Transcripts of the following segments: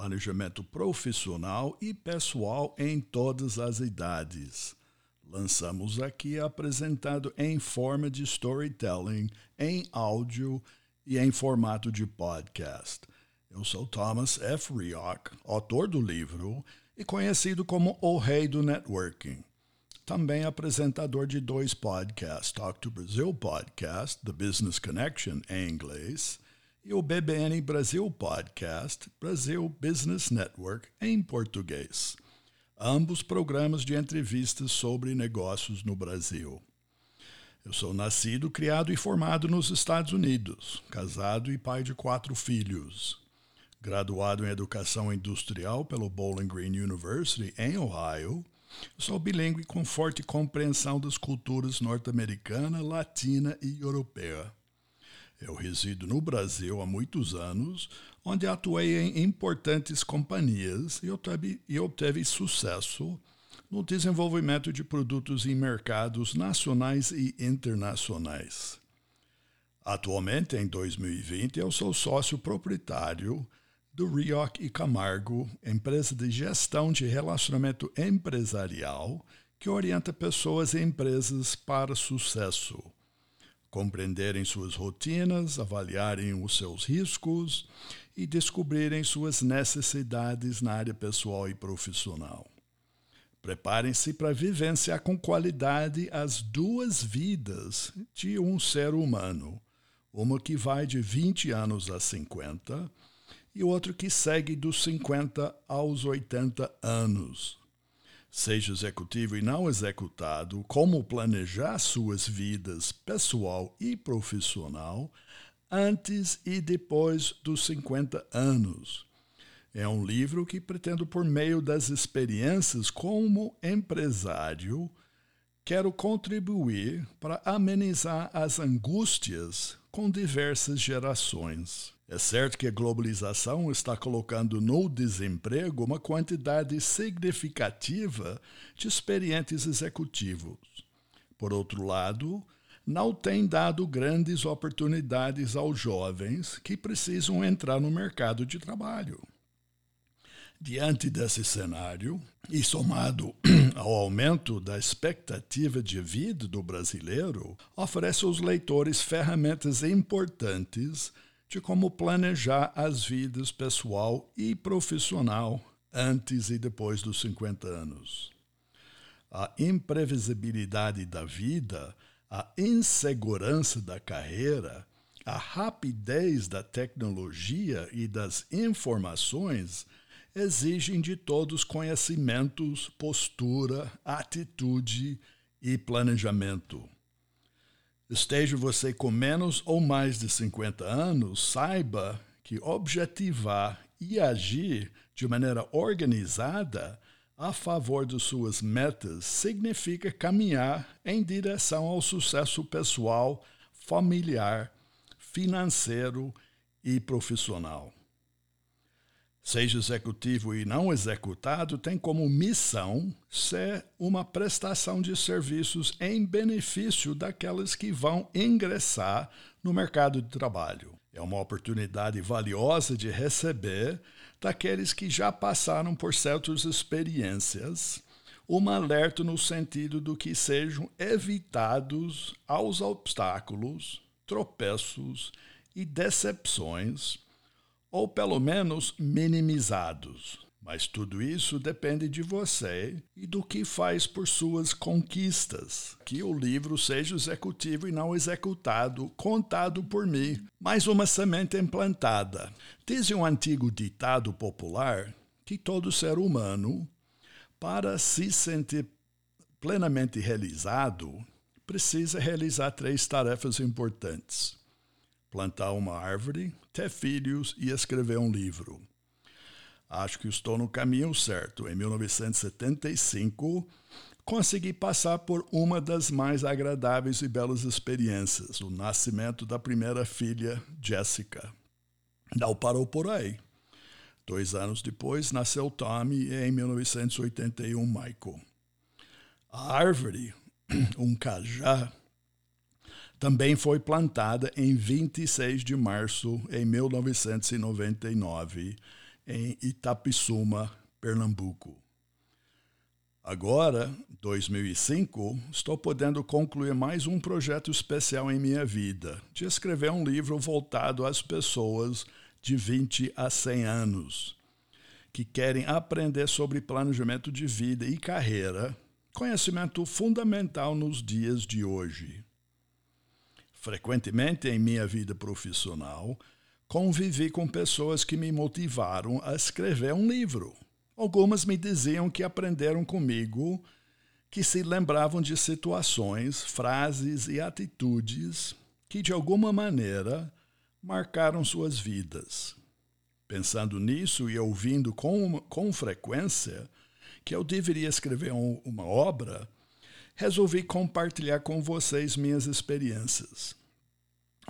Planejamento profissional e pessoal em todas as idades. Lançamos aqui apresentado em forma de storytelling, em áudio e em formato de podcast. Eu sou Thomas F. Rioch, autor do livro e conhecido como o Rei do Networking também apresentador de dois podcasts, Talk to Brazil Podcast, The Business Connection em inglês, e o BBN Brasil Podcast, Brasil Business Network em português. Ambos programas de entrevistas sobre negócios no Brasil. Eu sou nascido, criado e formado nos Estados Unidos, casado e pai de quatro filhos. Graduado em Educação Industrial pelo Bowling Green University em Ohio, Sou bilíngue com forte compreensão das culturas norte-americana, latina e europeia. Eu resido no Brasil há muitos anos, onde atuei em importantes companhias e obteve, e obteve sucesso no desenvolvimento de produtos em mercados nacionais e internacionais. Atualmente, em 2020, eu sou sócio proprietário do Rioch e Camargo, empresa de gestão de relacionamento empresarial que orienta pessoas e empresas para sucesso. Compreenderem suas rotinas, avaliarem os seus riscos e descobrirem suas necessidades na área pessoal e profissional. Preparem-se para vivenciar com qualidade as duas vidas de um ser humano, uma que vai de 20 anos a 50 e outro que segue dos 50 aos 80 anos. Seja executivo e não executado, como planejar suas vidas pessoal e profissional antes e depois dos 50 anos. É um livro que pretendo, por meio das experiências como empresário, quero contribuir para amenizar as angústias com diversas gerações. É certo que a globalização está colocando no desemprego uma quantidade significativa de experientes executivos. Por outro lado, não tem dado grandes oportunidades aos jovens que precisam entrar no mercado de trabalho. Diante desse cenário, e somado ao aumento da expectativa de vida do brasileiro, oferece aos leitores ferramentas importantes de como planejar as vidas pessoal e profissional antes e depois dos 50 anos. A imprevisibilidade da vida, a insegurança da carreira, a rapidez da tecnologia e das informações exigem de todos conhecimentos, postura, atitude e planejamento. Esteja você com menos ou mais de 50 anos, saiba que objetivar e agir de maneira organizada a favor de suas metas significa caminhar em direção ao sucesso pessoal, familiar, financeiro e profissional. Seja executivo e não executado, tem como missão ser uma prestação de serviços em benefício daquelas que vão ingressar no mercado de trabalho. É uma oportunidade valiosa de receber daqueles que já passaram por certas experiências um alerta no sentido do que sejam evitados aos obstáculos, tropeços e decepções ou pelo menos minimizados. Mas tudo isso depende de você e do que faz por suas conquistas. Que o livro seja executivo e não executado, contado por mim, mais uma semente implantada. Diz um antigo ditado popular que todo ser humano, para se sentir plenamente realizado, precisa realizar três tarefas importantes: plantar uma árvore, ter filhos e escrever um livro. Acho que estou no caminho certo. Em 1975, consegui passar por uma das mais agradáveis e belas experiências, o nascimento da primeira filha, Jessica. Não parou por aí. Dois anos depois, nasceu Tommy e em 1981, Michael. A árvore, um cajá, também foi plantada em 26 de março de 1999 em Itapissuma, Pernambuco. Agora, 2005, estou podendo concluir mais um projeto especial em minha vida, de escrever um livro voltado às pessoas de 20 a 100 anos, que querem aprender sobre planejamento de vida e carreira, conhecimento fundamental nos dias de hoje. Frequentemente em minha vida profissional, convivi com pessoas que me motivaram a escrever um livro. Algumas me diziam que aprenderam comigo, que se lembravam de situações, frases e atitudes que de alguma maneira marcaram suas vidas. Pensando nisso e ouvindo com, com frequência que eu deveria escrever um, uma obra, resolvi compartilhar com vocês minhas experiências.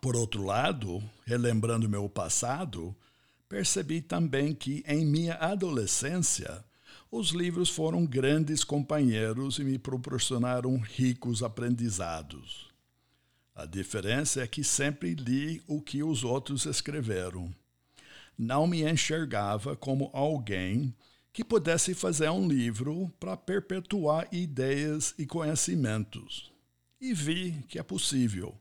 Por outro lado, relembrando meu passado, percebi também que em minha adolescência os livros foram grandes companheiros e me proporcionaram ricos aprendizados. A diferença é que sempre li o que os outros escreveram. Não me enxergava como alguém que pudesse fazer um livro para perpetuar ideias e conhecimentos. E vi que é possível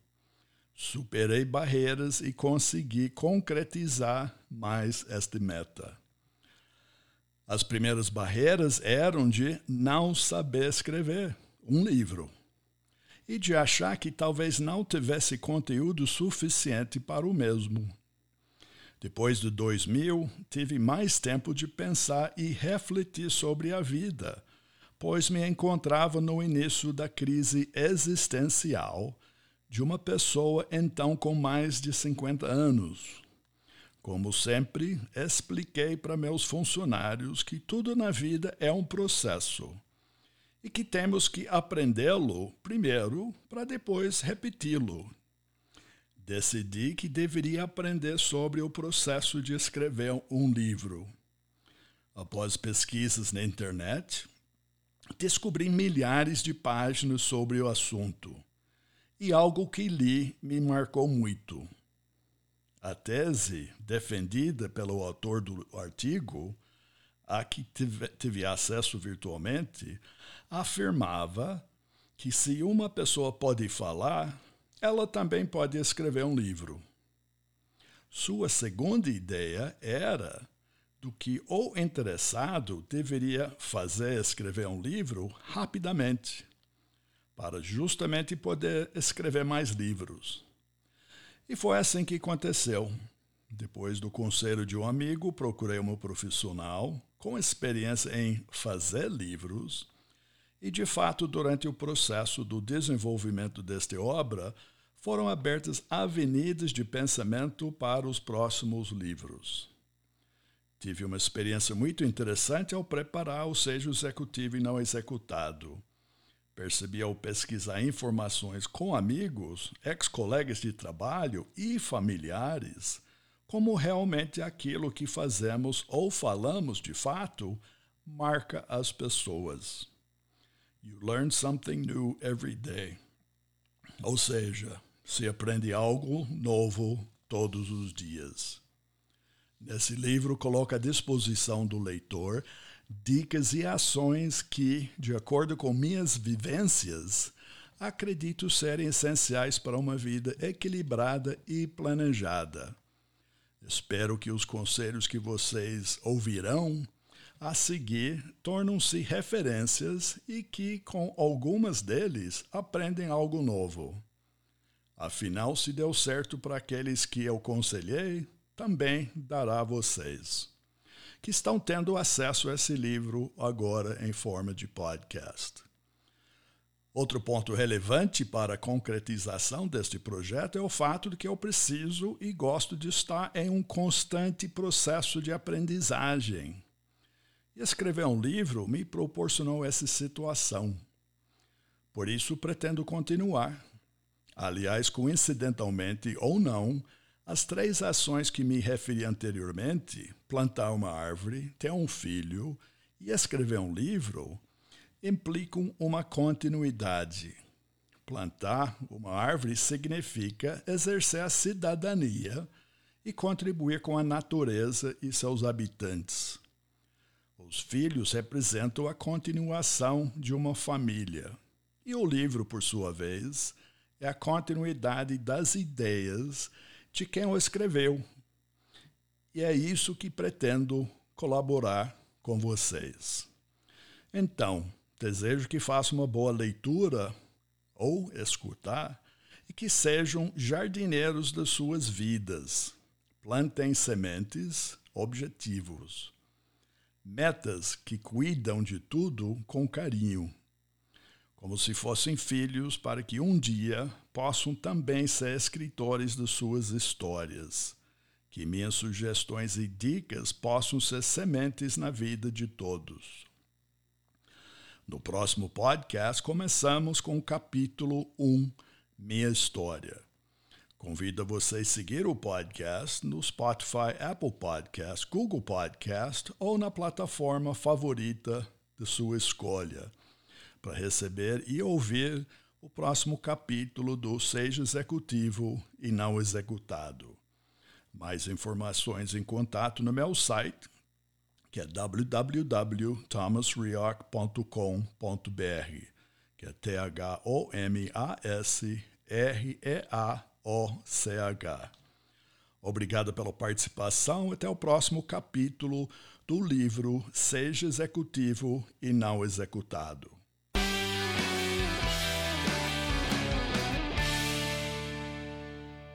superei barreiras e consegui concretizar mais esta meta. As primeiras barreiras eram de não saber escrever um livro e de achar que talvez não tivesse conteúdo suficiente para o mesmo. Depois de 2000, tive mais tempo de pensar e refletir sobre a vida, pois me encontrava no início da crise existencial de uma pessoa então com mais de 50 anos. Como sempre, expliquei para meus funcionários que tudo na vida é um processo e que temos que aprendê-lo primeiro para depois repeti-lo. Decidi que deveria aprender sobre o processo de escrever um livro. Após pesquisas na internet, descobri milhares de páginas sobre o assunto e algo que li me marcou muito. A tese defendida pelo autor do artigo, a que tive, tive acesso virtualmente, afirmava que se uma pessoa pode falar, ela também pode escrever um livro. Sua segunda ideia era do que o interessado deveria fazer escrever um livro rapidamente para justamente poder escrever mais livros. E foi assim que aconteceu. Depois do conselho de um amigo, procurei um profissional com experiência em fazer livros. E, de fato, durante o processo do desenvolvimento desta obra, foram abertas avenidas de pensamento para os próximos livros. Tive uma experiência muito interessante ao preparar o seja executivo e não executado. Percebi ao pesquisar informações com amigos, ex-colegas de trabalho e familiares como realmente aquilo que fazemos ou falamos de fato marca as pessoas. You learn something new every day. Ou seja, se aprende algo novo todos os dias. Nesse livro, coloca à disposição do leitor dicas e ações que, de acordo com minhas vivências, acredito serem essenciais para uma vida equilibrada e planejada. Espero que os conselhos que vocês ouvirão a seguir tornam-se referências e que, com algumas deles, aprendem algo novo. Afinal, se deu certo para aqueles que eu conselhei, também dará a vocês, que estão tendo acesso a esse livro agora em forma de podcast. Outro ponto relevante para a concretização deste projeto é o fato de que eu preciso e gosto de estar em um constante processo de aprendizagem. E escrever um livro me proporcionou essa situação. Por isso, pretendo continuar. Aliás, coincidentalmente ou não, as três ações que me referi anteriormente plantar uma árvore, ter um filho e escrever um livro implicam uma continuidade. Plantar uma árvore significa exercer a cidadania e contribuir com a natureza e seus habitantes. Os filhos representam a continuação de uma família. E o livro, por sua vez, é a continuidade das ideias de quem o escreveu. E é isso que pretendo colaborar com vocês. Então, Desejo que façam uma boa leitura ou escutar e que sejam jardineiros das suas vidas. Plantem sementes, objetivos, metas que cuidam de tudo com carinho, como se fossem filhos, para que um dia possam também ser escritores de suas histórias. Que minhas sugestões e dicas possam ser sementes na vida de todos. No próximo podcast, começamos com o capítulo 1, Minha História. Convido você a seguir o podcast no Spotify, Apple Podcast, Google Podcast ou na plataforma favorita de sua escolha, para receber e ouvir o próximo capítulo do Seja Executivo e Não Executado. Mais informações em contato no meu site que é www.thomasreach.com.br, que é T-H-O-M-A-S-R-E-A-O-C-H. Obrigado pela participação. Até o próximo capítulo do livro Seja Executivo e Não Executado.